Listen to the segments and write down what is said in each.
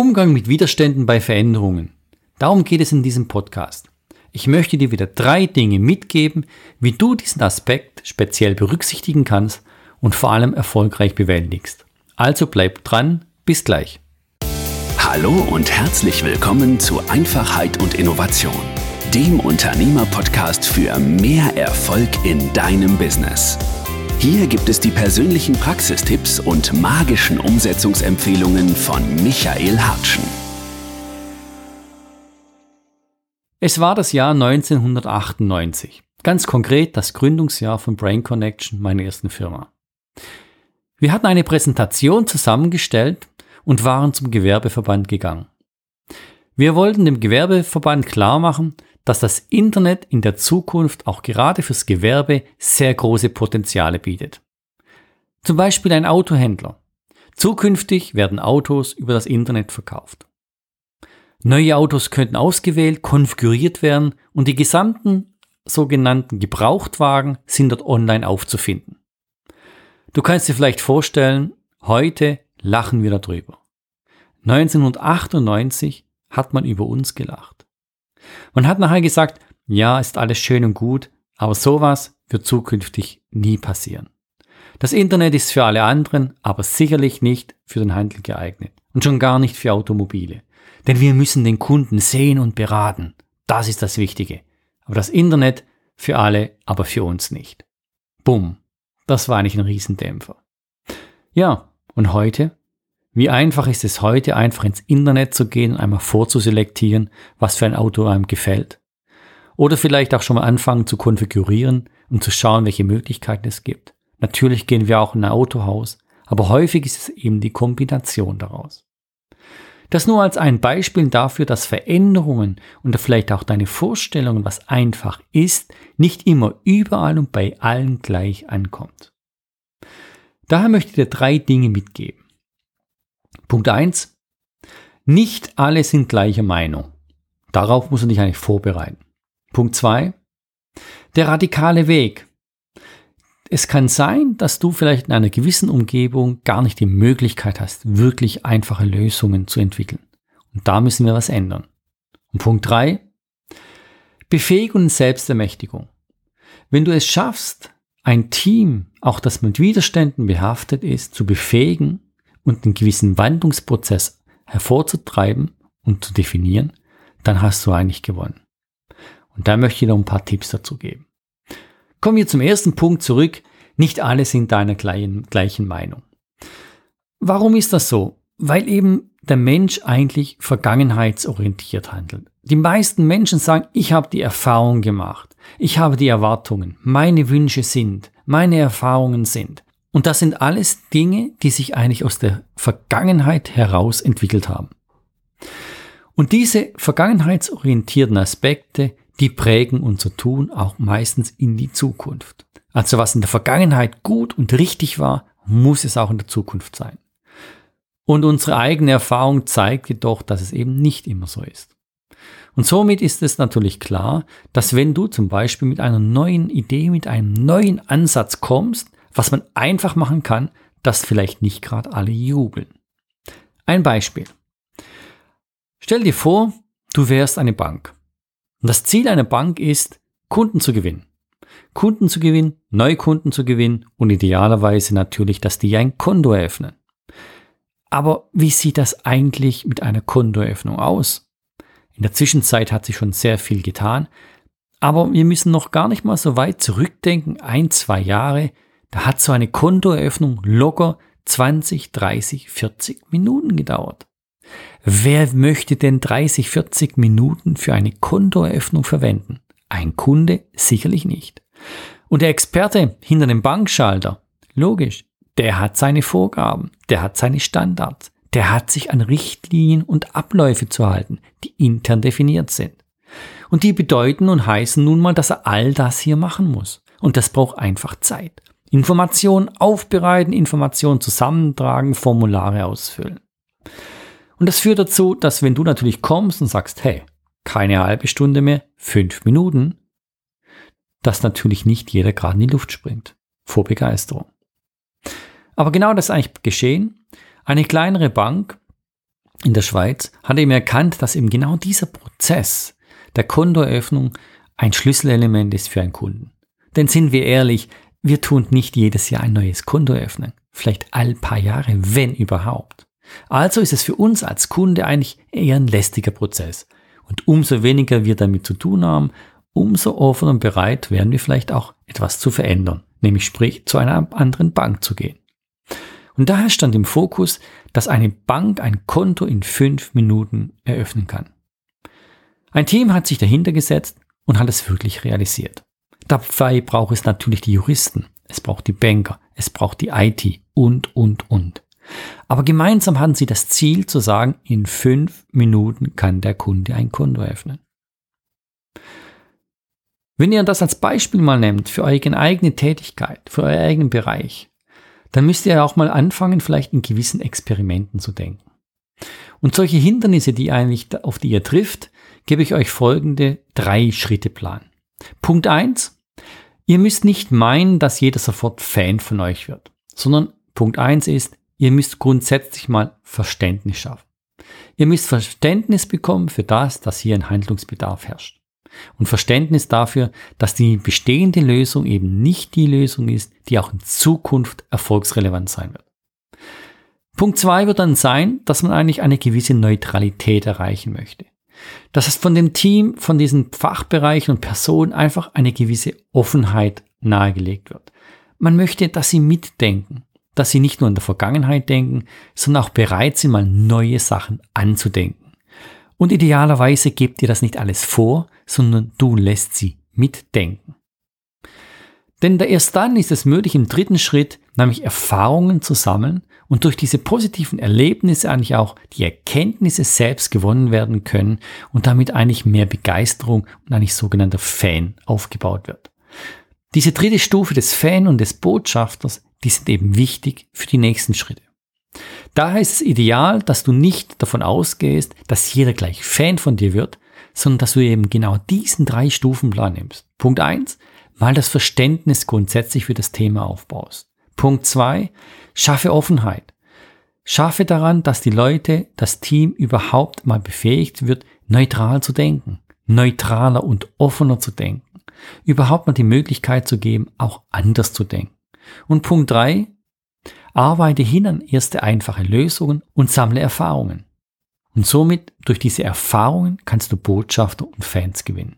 Umgang mit Widerständen bei Veränderungen. Darum geht es in diesem Podcast. Ich möchte dir wieder drei Dinge mitgeben, wie du diesen Aspekt speziell berücksichtigen kannst und vor allem erfolgreich bewältigst. Also bleib dran, bis gleich. Hallo und herzlich willkommen zu Einfachheit und Innovation, dem Unternehmer-Podcast für mehr Erfolg in deinem Business. Hier gibt es die persönlichen Praxistipps und magischen Umsetzungsempfehlungen von Michael Hartschen. Es war das Jahr 1998, ganz konkret das Gründungsjahr von Brain Connection, meiner ersten Firma. Wir hatten eine Präsentation zusammengestellt und waren zum Gewerbeverband gegangen. Wir wollten dem Gewerbeverband klar machen, dass das Internet in der Zukunft auch gerade fürs Gewerbe sehr große Potenziale bietet. Zum Beispiel ein Autohändler. Zukünftig werden Autos über das Internet verkauft. Neue Autos könnten ausgewählt, konfiguriert werden und die gesamten sogenannten Gebrauchtwagen sind dort online aufzufinden. Du kannst dir vielleicht vorstellen, heute lachen wir darüber. 1998 hat man über uns gelacht. Man hat nachher gesagt, ja, ist alles schön und gut, aber sowas wird zukünftig nie passieren. Das Internet ist für alle anderen, aber sicherlich nicht für den Handel geeignet und schon gar nicht für Automobile. Denn wir müssen den Kunden sehen und beraten. Das ist das Wichtige. Aber das Internet für alle, aber für uns nicht. Bumm. Das war eigentlich ein Riesendämpfer. Ja, und heute? Wie einfach ist es heute, einfach ins Internet zu gehen, einmal vorzuselektieren, was für ein Auto einem gefällt? Oder vielleicht auch schon mal anfangen zu konfigurieren und zu schauen, welche Möglichkeiten es gibt. Natürlich gehen wir auch in ein Autohaus, aber häufig ist es eben die Kombination daraus. Das nur als ein Beispiel dafür, dass Veränderungen und vielleicht auch deine Vorstellungen, was einfach ist, nicht immer überall und bei allen gleich ankommt. Daher möchte ich dir drei Dinge mitgeben. Punkt eins: Nicht alle sind gleicher Meinung. Darauf muss man dich eigentlich vorbereiten. Punkt zwei: Der radikale Weg. Es kann sein, dass du vielleicht in einer gewissen Umgebung gar nicht die Möglichkeit hast, wirklich einfache Lösungen zu entwickeln. Und da müssen wir was ändern. Und Punkt drei: Befähigung und Selbstermächtigung. Wenn du es schaffst, ein Team, auch das mit Widerständen behaftet ist, zu befähigen, und einen gewissen Wandlungsprozess hervorzutreiben und zu definieren, dann hast du eigentlich gewonnen. Und da möchte ich noch ein paar Tipps dazu geben. Kommen wir zum ersten Punkt zurück. Nicht alle sind deiner gleichen, gleichen Meinung. Warum ist das so? Weil eben der Mensch eigentlich vergangenheitsorientiert handelt. Die meisten Menschen sagen, ich habe die Erfahrung gemacht, ich habe die Erwartungen, meine Wünsche sind, meine Erfahrungen sind. Und das sind alles Dinge, die sich eigentlich aus der Vergangenheit heraus entwickelt haben. Und diese vergangenheitsorientierten Aspekte, die prägen unser Tun auch meistens in die Zukunft. Also was in der Vergangenheit gut und richtig war, muss es auch in der Zukunft sein. Und unsere eigene Erfahrung zeigt jedoch, dass es eben nicht immer so ist. Und somit ist es natürlich klar, dass wenn du zum Beispiel mit einer neuen Idee, mit einem neuen Ansatz kommst, was man einfach machen kann, dass vielleicht nicht gerade alle jubeln. Ein Beispiel. Stell dir vor, du wärst eine Bank. Und das Ziel einer Bank ist, Kunden zu gewinnen. Kunden zu gewinnen, neue Kunden zu gewinnen und idealerweise natürlich, dass die ein Konto eröffnen. Aber wie sieht das eigentlich mit einer Kontoeröffnung aus? In der Zwischenzeit hat sich schon sehr viel getan, aber wir müssen noch gar nicht mal so weit zurückdenken, ein, zwei Jahre, da hat so eine Kontoeröffnung locker 20, 30, 40 Minuten gedauert. Wer möchte denn 30, 40 Minuten für eine Kontoeröffnung verwenden? Ein Kunde sicherlich nicht. Und der Experte hinter dem Bankschalter, logisch, der hat seine Vorgaben, der hat seine Standards, der hat sich an Richtlinien und Abläufe zu halten, die intern definiert sind. Und die bedeuten und heißen nun mal, dass er all das hier machen muss. Und das braucht einfach Zeit. Informationen aufbereiten, Informationen zusammentragen, Formulare ausfüllen. Und das führt dazu, dass wenn du natürlich kommst und sagst, hey, keine halbe Stunde mehr, fünf Minuten, dass natürlich nicht jeder gerade in die Luft springt. Vor Begeisterung. Aber genau das ist eigentlich geschehen. Eine kleinere Bank in der Schweiz hat eben erkannt, dass eben genau dieser Prozess der Kontoeröffnung ein Schlüsselelement ist für einen Kunden. Denn sind wir ehrlich, wir tun nicht jedes Jahr ein neues Konto öffnen. Vielleicht all paar Jahre, wenn überhaupt. Also ist es für uns als Kunde eigentlich eher ein lästiger Prozess. Und umso weniger wir damit zu tun haben, umso offener und bereit wären wir vielleicht auch etwas zu verändern, nämlich sprich zu einer anderen Bank zu gehen. Und daher stand im Fokus, dass eine Bank ein Konto in fünf Minuten eröffnen kann. Ein Team hat sich dahinter gesetzt und hat es wirklich realisiert. Dabei braucht es natürlich die Juristen, es braucht die Banker, es braucht die IT und, und, und. Aber gemeinsam hatten sie das Ziel zu sagen, in fünf Minuten kann der Kunde ein Konto öffnen. Wenn ihr das als Beispiel mal nehmt für eure eigene Tätigkeit, für euren eigenen Bereich, dann müsst ihr auch mal anfangen, vielleicht in gewissen Experimenten zu denken. Und solche Hindernisse, die eigentlich, auf die ihr trifft, gebe ich euch folgende drei Schritte Plan. Punkt eins: Ihr müsst nicht meinen, dass jeder sofort Fan von euch wird, sondern Punkt eins ist, ihr müsst grundsätzlich mal Verständnis schaffen. Ihr müsst Verständnis bekommen für das, dass hier ein Handlungsbedarf herrscht und Verständnis dafür, dass die bestehende Lösung eben nicht die Lösung ist, die auch in Zukunft erfolgsrelevant sein wird. Punkt zwei wird dann sein, dass man eigentlich eine gewisse Neutralität erreichen möchte. Dass es von dem Team, von diesen Fachbereichen und Personen einfach eine gewisse Offenheit nahegelegt wird. Man möchte, dass sie mitdenken, dass sie nicht nur in der Vergangenheit denken, sondern auch bereit sind, mal neue Sachen anzudenken. Und idealerweise gebt ihr das nicht alles vor, sondern du lässt sie mitdenken. Denn erst dann ist es möglich, im dritten Schritt nämlich Erfahrungen zu sammeln und durch diese positiven Erlebnisse eigentlich auch die Erkenntnisse selbst gewonnen werden können und damit eigentlich mehr Begeisterung und eigentlich sogenannter Fan aufgebaut wird. Diese dritte Stufe des Fan und des Botschafters, die sind eben wichtig für die nächsten Schritte. Daher ist es ideal, dass du nicht davon ausgehst, dass jeder gleich Fan von dir wird, sondern dass du eben genau diesen drei Stufenplan nimmst. Punkt eins, mal das Verständnis grundsätzlich für das Thema aufbaust. Punkt zwei, schaffe Offenheit. Schaffe daran, dass die Leute, das Team überhaupt mal befähigt wird, neutral zu denken, neutraler und offener zu denken, überhaupt mal die Möglichkeit zu geben, auch anders zu denken. Und Punkt drei, Arbeite hin an erste einfache Lösungen und sammle Erfahrungen. Und somit durch diese Erfahrungen kannst du Botschafter und Fans gewinnen.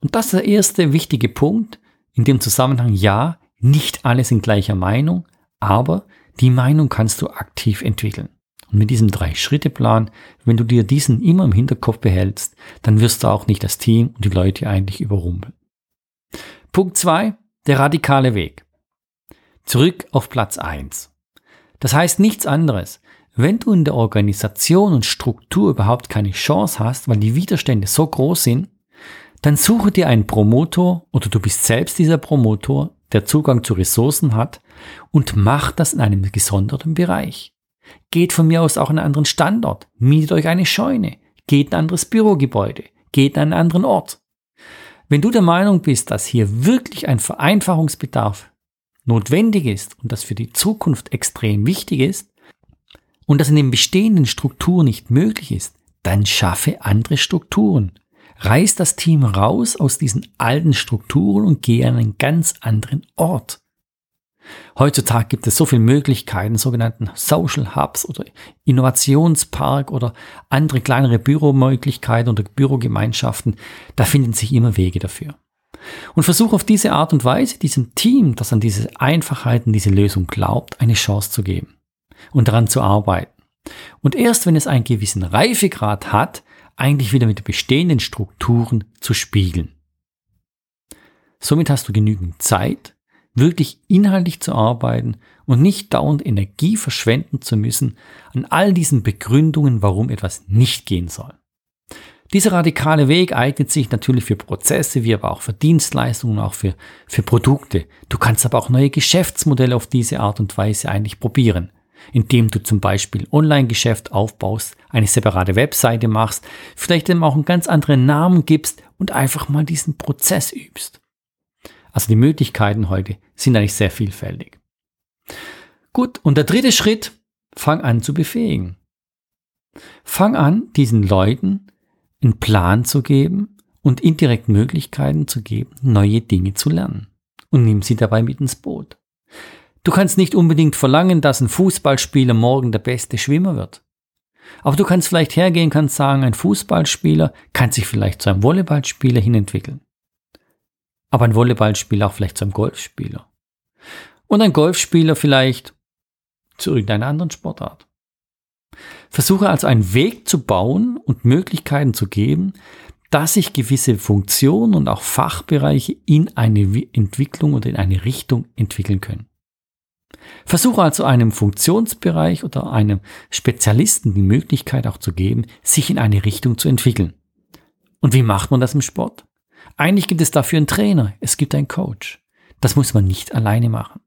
Und das ist der erste wichtige Punkt in dem Zusammenhang. Ja, nicht alle sind gleicher Meinung, aber die Meinung kannst du aktiv entwickeln. Und mit diesem Drei-Schritte-Plan, wenn du dir diesen immer im Hinterkopf behältst, dann wirst du auch nicht das Team und die Leute eigentlich überrumpeln. Punkt zwei: Der radikale Weg. Zurück auf Platz 1. Das heißt nichts anderes. Wenn du in der Organisation und Struktur überhaupt keine Chance hast, weil die Widerstände so groß sind, dann suche dir einen Promotor oder du bist selbst dieser Promotor, der Zugang zu Ressourcen hat und mach das in einem gesonderten Bereich. Geht von mir aus auch an einen anderen Standort, mietet euch eine Scheune, geht in ein anderes Bürogebäude, geht an einen anderen Ort. Wenn du der Meinung bist, dass hier wirklich ein Vereinfachungsbedarf notwendig ist und das für die Zukunft extrem wichtig ist und das in den bestehenden Strukturen nicht möglich ist, dann schaffe andere Strukturen. Reiß das Team raus aus diesen alten Strukturen und gehe an einen ganz anderen Ort. Heutzutage gibt es so viele Möglichkeiten, sogenannten Social Hubs oder Innovationspark oder andere kleinere Büromöglichkeiten oder Bürogemeinschaften. Da finden sich immer Wege dafür. Und versuche auf diese Art und Weise diesem Team, das an diese Einfachheiten, diese Lösung glaubt, eine Chance zu geben und daran zu arbeiten. Und erst wenn es einen gewissen Reifegrad hat, eigentlich wieder mit den bestehenden Strukturen zu spiegeln. Somit hast du genügend Zeit, wirklich inhaltlich zu arbeiten und nicht dauernd Energie verschwenden zu müssen an all diesen Begründungen, warum etwas nicht gehen soll. Dieser radikale Weg eignet sich natürlich für Prozesse, wie aber auch für Dienstleistungen, auch für, für Produkte. Du kannst aber auch neue Geschäftsmodelle auf diese Art und Weise eigentlich probieren, indem du zum Beispiel Online-Geschäft aufbaust, eine separate Webseite machst, vielleicht eben auch einen ganz anderen Namen gibst und einfach mal diesen Prozess übst. Also die Möglichkeiten heute sind eigentlich sehr vielfältig. Gut, und der dritte Schritt, fang an zu befähigen. Fang an, diesen Leuten einen Plan zu geben und indirekt Möglichkeiten zu geben, neue Dinge zu lernen. Und nimm sie dabei mit ins Boot. Du kannst nicht unbedingt verlangen, dass ein Fußballspieler morgen der beste Schwimmer wird. Aber du kannst vielleicht hergehen, kannst sagen, ein Fußballspieler kann sich vielleicht zu einem Volleyballspieler hinentwickeln. Aber ein Volleyballspieler auch vielleicht zu einem Golfspieler. Und ein Golfspieler vielleicht zu irgendeiner anderen Sportart. Versuche also einen Weg zu bauen und Möglichkeiten zu geben, dass sich gewisse Funktionen und auch Fachbereiche in eine Entwicklung oder in eine Richtung entwickeln können. Versuche also einem Funktionsbereich oder einem Spezialisten die Möglichkeit auch zu geben, sich in eine Richtung zu entwickeln. Und wie macht man das im Sport? Eigentlich gibt es dafür einen Trainer, es gibt einen Coach. Das muss man nicht alleine machen.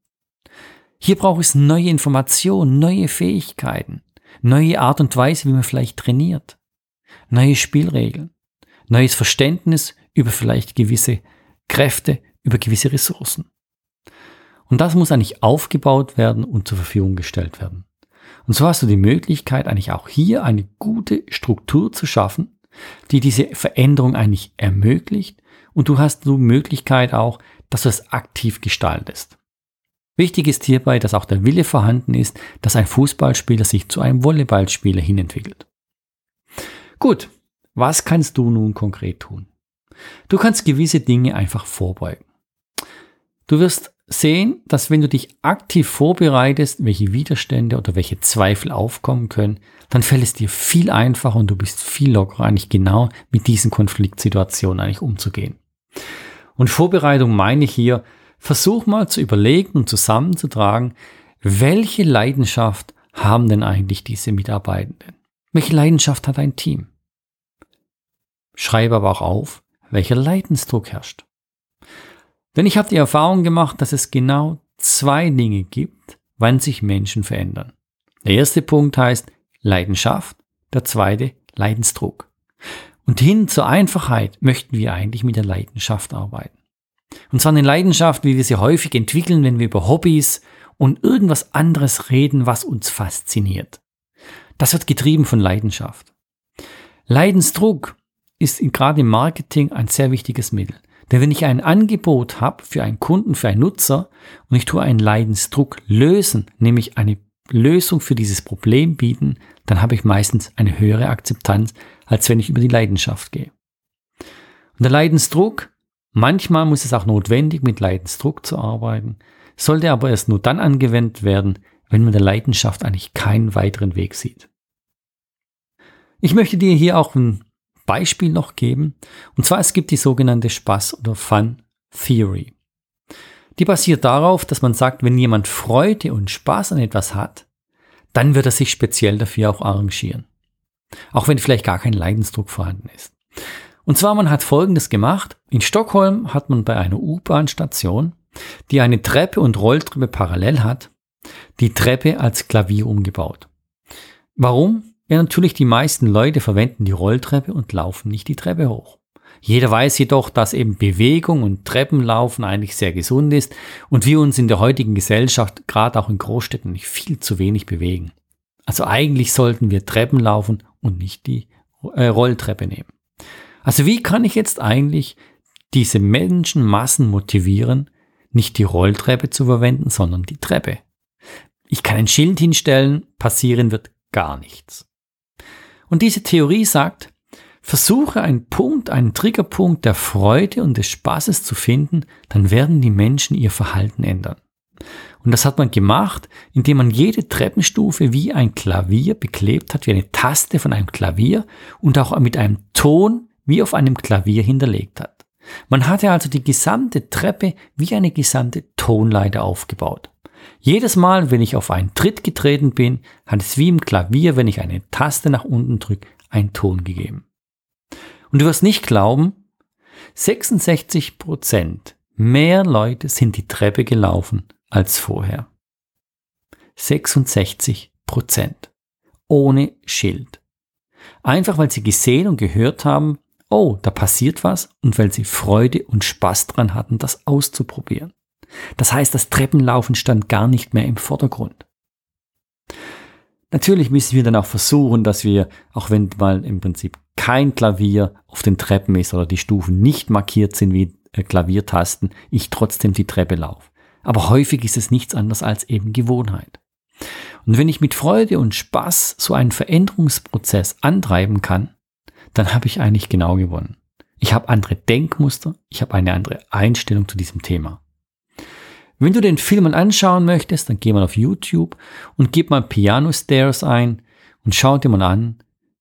Hier braucht es neue Informationen, neue Fähigkeiten, neue Art und Weise, wie man vielleicht trainiert, neue Spielregeln, neues Verständnis über vielleicht gewisse Kräfte, über gewisse Ressourcen. Und das muss eigentlich aufgebaut werden und zur Verfügung gestellt werden. Und so hast du die Möglichkeit, eigentlich auch hier eine gute Struktur zu schaffen, die diese Veränderung eigentlich ermöglicht. Und du hast die Möglichkeit auch, dass du es aktiv gestaltest. Wichtig ist hierbei, dass auch der Wille vorhanden ist, dass ein Fußballspieler sich zu einem Volleyballspieler hinentwickelt. Gut, was kannst du nun konkret tun? Du kannst gewisse Dinge einfach vorbeugen. Du wirst sehen, dass wenn du dich aktiv vorbereitest, welche Widerstände oder welche Zweifel aufkommen können, dann fällt es dir viel einfacher und du bist viel lockerer, eigentlich genau mit diesen Konfliktsituationen eigentlich umzugehen. Und Vorbereitung meine ich hier, versuch mal zu überlegen und zusammenzutragen, welche Leidenschaft haben denn eigentlich diese Mitarbeitenden? Welche Leidenschaft hat ein Team? Schreibe aber auch auf, welcher Leidensdruck herrscht. Denn ich habe die Erfahrung gemacht, dass es genau zwei Dinge gibt, wann sich Menschen verändern. Der erste Punkt heißt Leidenschaft, der zweite Leidensdruck. Und hin zur Einfachheit möchten wir eigentlich mit der Leidenschaft arbeiten. Und zwar eine Leidenschaft, wie wir sie häufig entwickeln, wenn wir über Hobbys und irgendwas anderes reden, was uns fasziniert. Das wird getrieben von Leidenschaft. Leidensdruck ist gerade im Marketing ein sehr wichtiges Mittel. Denn wenn ich ein Angebot habe für einen Kunden, für einen Nutzer und ich tue einen Leidensdruck lösen, nämlich eine Lösung für dieses Problem bieten, dann habe ich meistens eine höhere Akzeptanz, als wenn ich über die Leidenschaft gehe. Und der Leidensdruck, manchmal muss es auch notwendig, mit Leidensdruck zu arbeiten, sollte aber erst nur dann angewendet werden, wenn man der Leidenschaft eigentlich keinen weiteren Weg sieht. Ich möchte dir hier auch ein Beispiel noch geben. Und zwar es gibt die sogenannte Spaß- oder Fun Theory. Die basiert darauf, dass man sagt, wenn jemand Freude und Spaß an etwas hat, dann wird er sich speziell dafür auch arrangieren. Auch wenn vielleicht gar kein Leidensdruck vorhanden ist. Und zwar, man hat Folgendes gemacht. In Stockholm hat man bei einer U-Bahn-Station, die eine Treppe und Rolltreppe parallel hat, die Treppe als Klavier umgebaut. Warum? Ja, natürlich, die meisten Leute verwenden die Rolltreppe und laufen nicht die Treppe hoch. Jeder weiß jedoch, dass eben Bewegung und Treppenlaufen eigentlich sehr gesund ist und wir uns in der heutigen Gesellschaft, gerade auch in Großstädten, nicht viel zu wenig bewegen. Also eigentlich sollten wir Treppen laufen und nicht die äh, Rolltreppe nehmen. Also wie kann ich jetzt eigentlich diese Menschenmassen motivieren, nicht die Rolltreppe zu verwenden, sondern die Treppe? Ich kann ein Schild hinstellen, passieren wird gar nichts. Und diese Theorie sagt, versuche einen Punkt, einen Triggerpunkt der Freude und des Spaßes zu finden, dann werden die Menschen ihr Verhalten ändern. Und das hat man gemacht, indem man jede Treppenstufe wie ein Klavier beklebt hat, wie eine Taste von einem Klavier und auch mit einem Ton wie auf einem Klavier hinterlegt hat. Man hatte also die gesamte Treppe wie eine gesamte Tonleiter aufgebaut. Jedes Mal, wenn ich auf einen Tritt getreten bin, hat es wie im Klavier, wenn ich eine Taste nach unten drücke, einen Ton gegeben. Und du wirst nicht glauben, 66 Prozent mehr Leute sind die Treppe gelaufen als vorher. 66 Prozent. Ohne Schild. Einfach weil sie gesehen und gehört haben, oh, da passiert was und weil sie Freude und Spaß dran hatten, das auszuprobieren. Das heißt, das Treppenlaufen stand gar nicht mehr im Vordergrund. Natürlich müssen wir dann auch versuchen, dass wir, auch wenn mal im Prinzip kein Klavier auf den Treppen ist oder die Stufen nicht markiert sind wie äh, Klaviertasten, ich trotzdem die Treppe laufe. Aber häufig ist es nichts anderes als eben Gewohnheit. Und wenn ich mit Freude und Spaß so einen Veränderungsprozess antreiben kann, dann habe ich eigentlich genau gewonnen. Ich habe andere Denkmuster, ich habe eine andere Einstellung zu diesem Thema. Wenn du den Film anschauen möchtest, dann geh mal auf YouTube und gib mal Piano Stairs ein und schau dir mal an,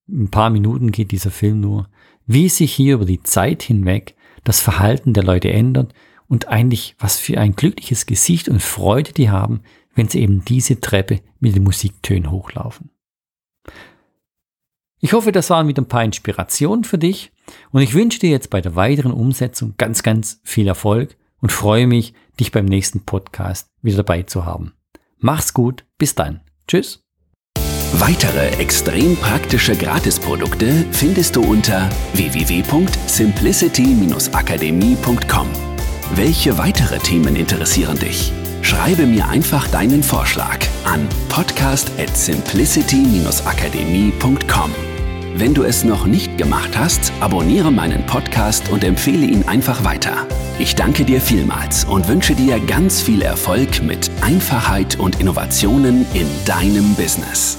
ein paar Minuten geht dieser Film nur, wie sich hier über die Zeit hinweg das Verhalten der Leute ändert und eigentlich was für ein glückliches Gesicht und Freude die haben, wenn sie eben diese Treppe mit den Musiktönen hochlaufen. Ich hoffe, das waren wieder ein paar Inspirationen für dich und ich wünsche dir jetzt bei der weiteren Umsetzung ganz, ganz viel Erfolg und freue mich, dich beim nächsten Podcast wieder dabei zu haben. Mach's gut, bis dann. Tschüss. Weitere extrem praktische Gratisprodukte findest du unter www.simplicity-akademie.com. Welche weitere Themen interessieren dich? Schreibe mir einfach deinen Vorschlag an podcast at simplicity-akademie.com. Wenn du es noch nicht gemacht hast, abonniere meinen Podcast und empfehle ihn einfach weiter. Ich danke dir vielmals und wünsche dir ganz viel Erfolg mit Einfachheit und Innovationen in deinem Business.